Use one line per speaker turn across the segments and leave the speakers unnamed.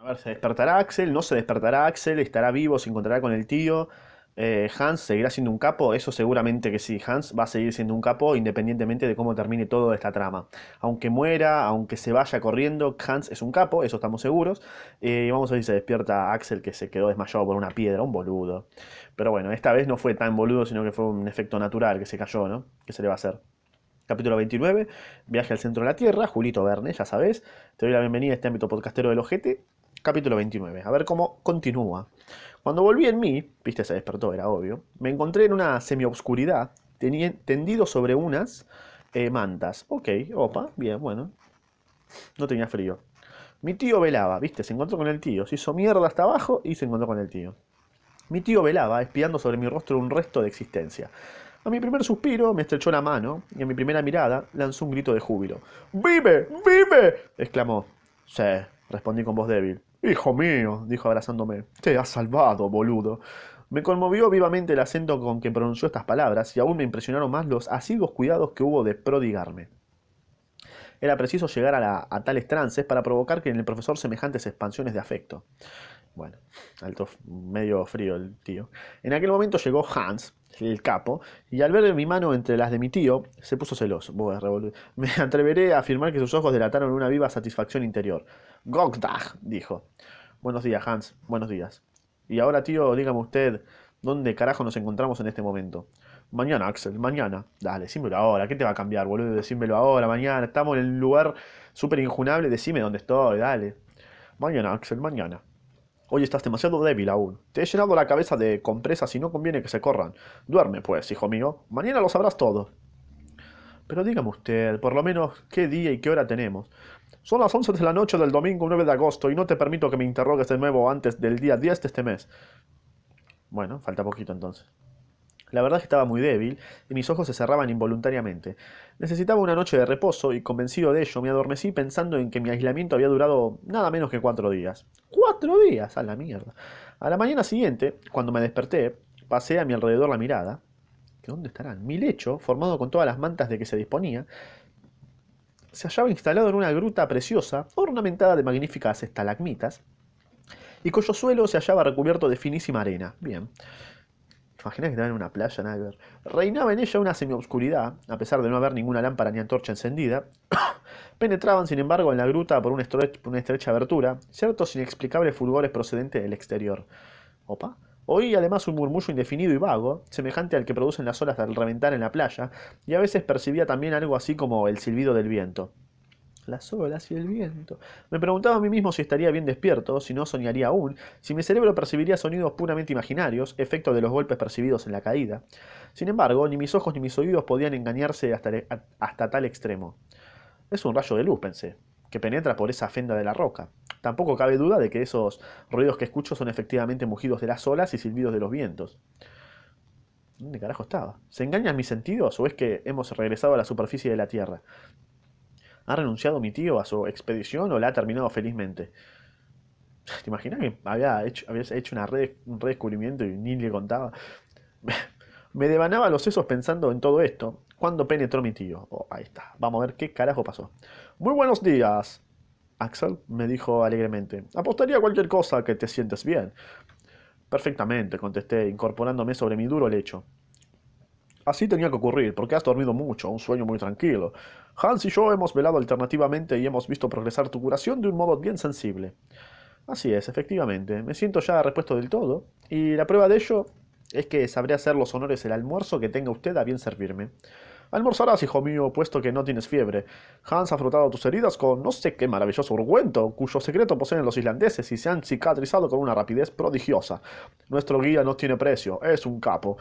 A ver, ¿se despertará Axel? ¿No se despertará Axel? ¿Estará vivo? ¿Se encontrará con el tío? Eh, ¿Hans seguirá siendo un capo? Eso seguramente que sí. Hans va a seguir siendo un capo independientemente de cómo termine toda esta trama. Aunque muera, aunque se vaya corriendo, Hans es un capo, eso estamos seguros. Eh, vamos a ver si se despierta Axel que se quedó desmayado por una piedra, un boludo. Pero bueno, esta vez no fue tan boludo, sino que fue un efecto natural que se cayó, ¿no? ¿Qué se le va a hacer? Capítulo 29, viaje al centro de la Tierra, Julito Verne, ya sabes. Te doy la bienvenida a este ámbito podcastero del ojete capítulo 29. A ver cómo continúa. Cuando volví en mí, viste, se despertó, era obvio, me encontré en una semioscuridad, tendido sobre unas eh, mantas. Ok, opa, bien, bueno. No tenía frío. Mi tío velaba, viste, se encontró con el tío, se hizo mierda hasta abajo y se encontró con el tío. Mi tío velaba, espiando sobre mi rostro un resto de existencia. A mi primer suspiro me estrechó la mano y a mi primera mirada lanzó un grito de júbilo. ¡Vive! ¡Vive! exclamó. Sí, respondí con voz débil. Hijo mío, dijo abrazándome, te has salvado, boludo. Me conmovió vivamente el acento con que pronunció estas palabras y aún me impresionaron más los asiduos cuidados que hubo de prodigarme. Era preciso llegar a, a tales trances para provocar que en el profesor semejantes expansiones de afecto. Bueno, alto, medio frío el tío. En aquel momento llegó Hans, el capo, y al ver mi mano entre las de mi tío, se puso celoso. Me atreveré a afirmar que sus ojos delataron una viva satisfacción interior. Gogdag, dijo. Buenos días, Hans. Buenos días. Y ahora, tío, dígame usted, ¿dónde carajo nos encontramos en este momento? Mañana, Axel, mañana. Dale, decímelo ahora. ¿Qué te va a cambiar, boludo? Decímelo ahora, mañana. Estamos en un lugar súper injunable. Decime dónde estoy, dale. Mañana, Axel, mañana. Hoy estás demasiado débil aún. Te he llenado la cabeza de compresas y no conviene que se corran. Duerme, pues, hijo mío. Mañana lo sabrás todo. Pero dígame usted, por lo menos, qué día y qué hora tenemos. Son las 11 de la noche del domingo 9 de agosto y no te permito que me interrogues de nuevo antes del día 10 de este mes. Bueno, falta poquito entonces. La verdad es que estaba muy débil y mis ojos se cerraban involuntariamente. Necesitaba una noche de reposo y convencido de ello me adormecí pensando en que mi aislamiento había durado nada menos que cuatro días. ¡Cuatro días! A la mierda. A la mañana siguiente, cuando me desperté, pasé a mi alrededor la mirada. ¿Que dónde estarán? Mi lecho, formado con todas las mantas de que se disponía, se hallaba instalado en una gruta preciosa, ornamentada de magníficas estalagmitas, y cuyo suelo se hallaba recubierto de finísima arena. Bien. Imaginas que estaba en una playa, nada ver. Reinaba en ella una semioscuridad, a pesar de no haber ninguna lámpara ni antorcha encendida. Penetraban, sin embargo, en la gruta por una, estrecha abertura ciertos inexplicables fulgores procedentes del exterior. ¿Opa? Oí además un murmullo indefinido y vago, semejante al que producen las olas al reventar en la playa, y a veces percibía también algo así como el silbido del viento las olas y el viento. Me preguntaba a mí mismo si estaría bien despierto, si no soñaría aún, si mi cerebro percibiría sonidos puramente imaginarios, efecto de los golpes percibidos en la caída. Sin embargo, ni mis ojos ni mis oídos podían engañarse hasta, hasta tal extremo. Es un rayo de luz, pensé, que penetra por esa fenda de la roca. Tampoco cabe duda de que esos ruidos que escucho son efectivamente mugidos de las olas y silbidos de los vientos. ¿Dónde carajo estaba? ¿Se engañan mis sentidos o es que hemos regresado a la superficie de la Tierra? ¿Ha renunciado mi tío a su expedición o la ha terminado felizmente? ¿Te imaginas que había hecho, habías hecho un redescubrimiento y ni le contaba? Me devanaba los sesos pensando en todo esto. Cuando penetró mi tío. Oh, ahí está. Vamos a ver qué carajo pasó. Muy buenos días. Axel me dijo alegremente. Apostaría a cualquier cosa que te sientes bien. Perfectamente, contesté, incorporándome sobre mi duro lecho. Así tenía que ocurrir, porque has dormido mucho, un sueño muy tranquilo. Hans y yo hemos velado alternativamente y hemos visto progresar tu curación de un modo bien sensible. Así es, efectivamente. Me siento ya repuesto del todo, y la prueba de ello es que sabré hacer los honores el almuerzo que tenga usted a bien servirme. Almorzarás, hijo mío, puesto que no tienes fiebre. Hans ha frotado tus heridas con no sé qué maravilloso ungüento, cuyo secreto poseen los islandeses y se han cicatrizado con una rapidez prodigiosa. Nuestro guía no tiene precio, es un capo.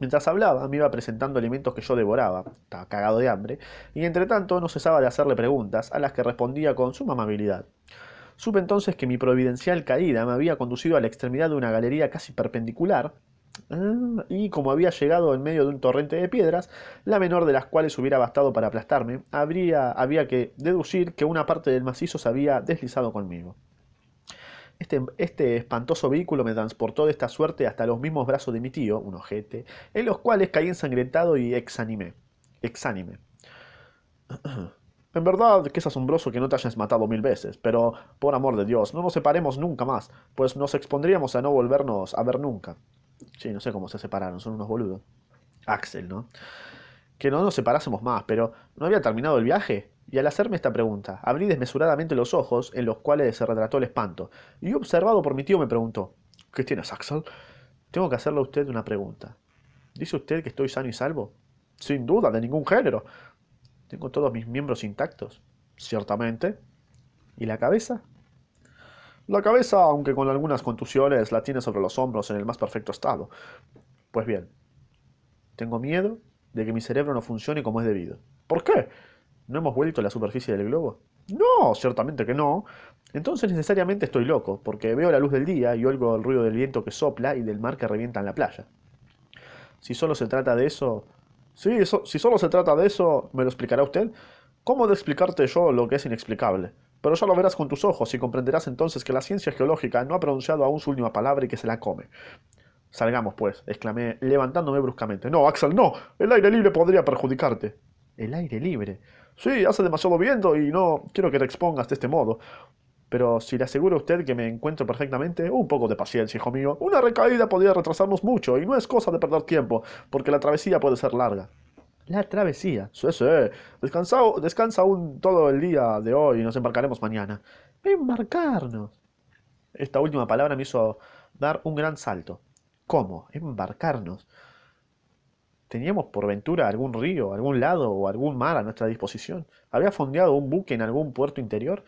Mientras hablaba, me iba presentando alimentos que yo devoraba, estaba cagado de hambre, y entre tanto no cesaba de hacerle preguntas, a las que respondía con suma amabilidad. Supe entonces que mi providencial caída me había conducido a la extremidad de una galería casi perpendicular, ah, y como había llegado en medio de un torrente de piedras, la menor de las cuales hubiera bastado para aplastarme, habría, había que deducir que una parte del macizo se había deslizado conmigo. Este, este, espantoso vehículo me transportó de esta suerte hasta los mismos brazos de mi tío, un ojete, en los cuales caí ensangrentado y exánime. exánime. En verdad que es asombroso que no te hayas matado mil veces, pero, por amor de Dios, no nos separemos nunca más, pues nos expondríamos a no volvernos a ver nunca. Sí, no sé cómo se separaron, son unos boludos. Axel, ¿no? Que no nos separásemos más, pero ¿no había terminado el viaje? Y al hacerme esta pregunta, abrí desmesuradamente los ojos en los cuales se retrató el espanto, y observado por mi tío me preguntó, ¿Qué tienes, Axel? Tengo que hacerle a usted una pregunta. ¿Dice usted que estoy sano y salvo? Sin duda, de ningún género. ¿Tengo todos mis miembros intactos? Ciertamente. ¿Y la cabeza? La cabeza, aunque con algunas contusiones, la tiene sobre los hombros en el más perfecto estado. Pues bien, tengo miedo de que mi cerebro no funcione como es debido. ¿Por qué? ¿No hemos vuelto a la superficie del globo? No, ciertamente que no. Entonces necesariamente estoy loco, porque veo la luz del día y oigo el ruido del viento que sopla y del mar que revienta en la playa. Si solo se trata de eso... Sí, si solo se trata de eso, ¿me lo explicará usted? ¿Cómo de explicarte yo lo que es inexplicable? Pero ya lo verás con tus ojos y comprenderás entonces que la ciencia geológica no ha pronunciado aún su última palabra y que se la come. Salgamos, pues, exclamé, levantándome bruscamente. No, Axel, no. El aire libre podría perjudicarte. ¿El aire libre? Sí, hace demasiado viento y no quiero que te expongas de este modo. Pero si le aseguro a usted que me encuentro perfectamente, un poco de paciencia, hijo mío. Una recaída podría retrasarnos mucho y no es cosa de perder tiempo, porque la travesía puede ser larga. La travesía. Sí, sí. Descansa, descansa aún todo el día de hoy y nos embarcaremos mañana. Embarcarnos. Esta última palabra me hizo dar un gran salto. ¿Cómo? Embarcarnos. ¿Teníamos por ventura algún río, algún lado o algún mar a nuestra disposición? ¿Había fondeado un buque en algún puerto interior?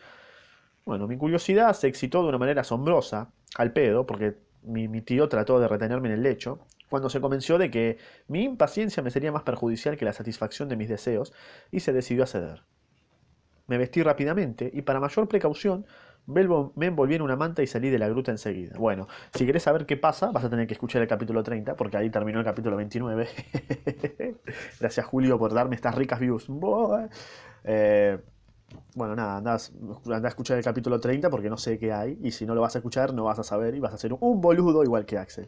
Bueno, mi curiosidad se excitó de una manera asombrosa, al pedo, porque mi, mi tío trató de retenerme en el lecho, cuando se convenció de que mi impaciencia me sería más perjudicial que la satisfacción de mis deseos, y se decidió a ceder. Me vestí rápidamente y para mayor precaución me envolví en una manta y salí de la gruta enseguida. Bueno, si querés saber qué pasa, vas a tener que escuchar el capítulo 30, porque ahí terminó el capítulo 29. Gracias Julio por darme estas ricas views. Eh, bueno, nada, anda, a escuchar el capítulo 30 porque no sé qué hay, y si no lo vas a escuchar no vas a saber y vas a ser un boludo igual que Axel.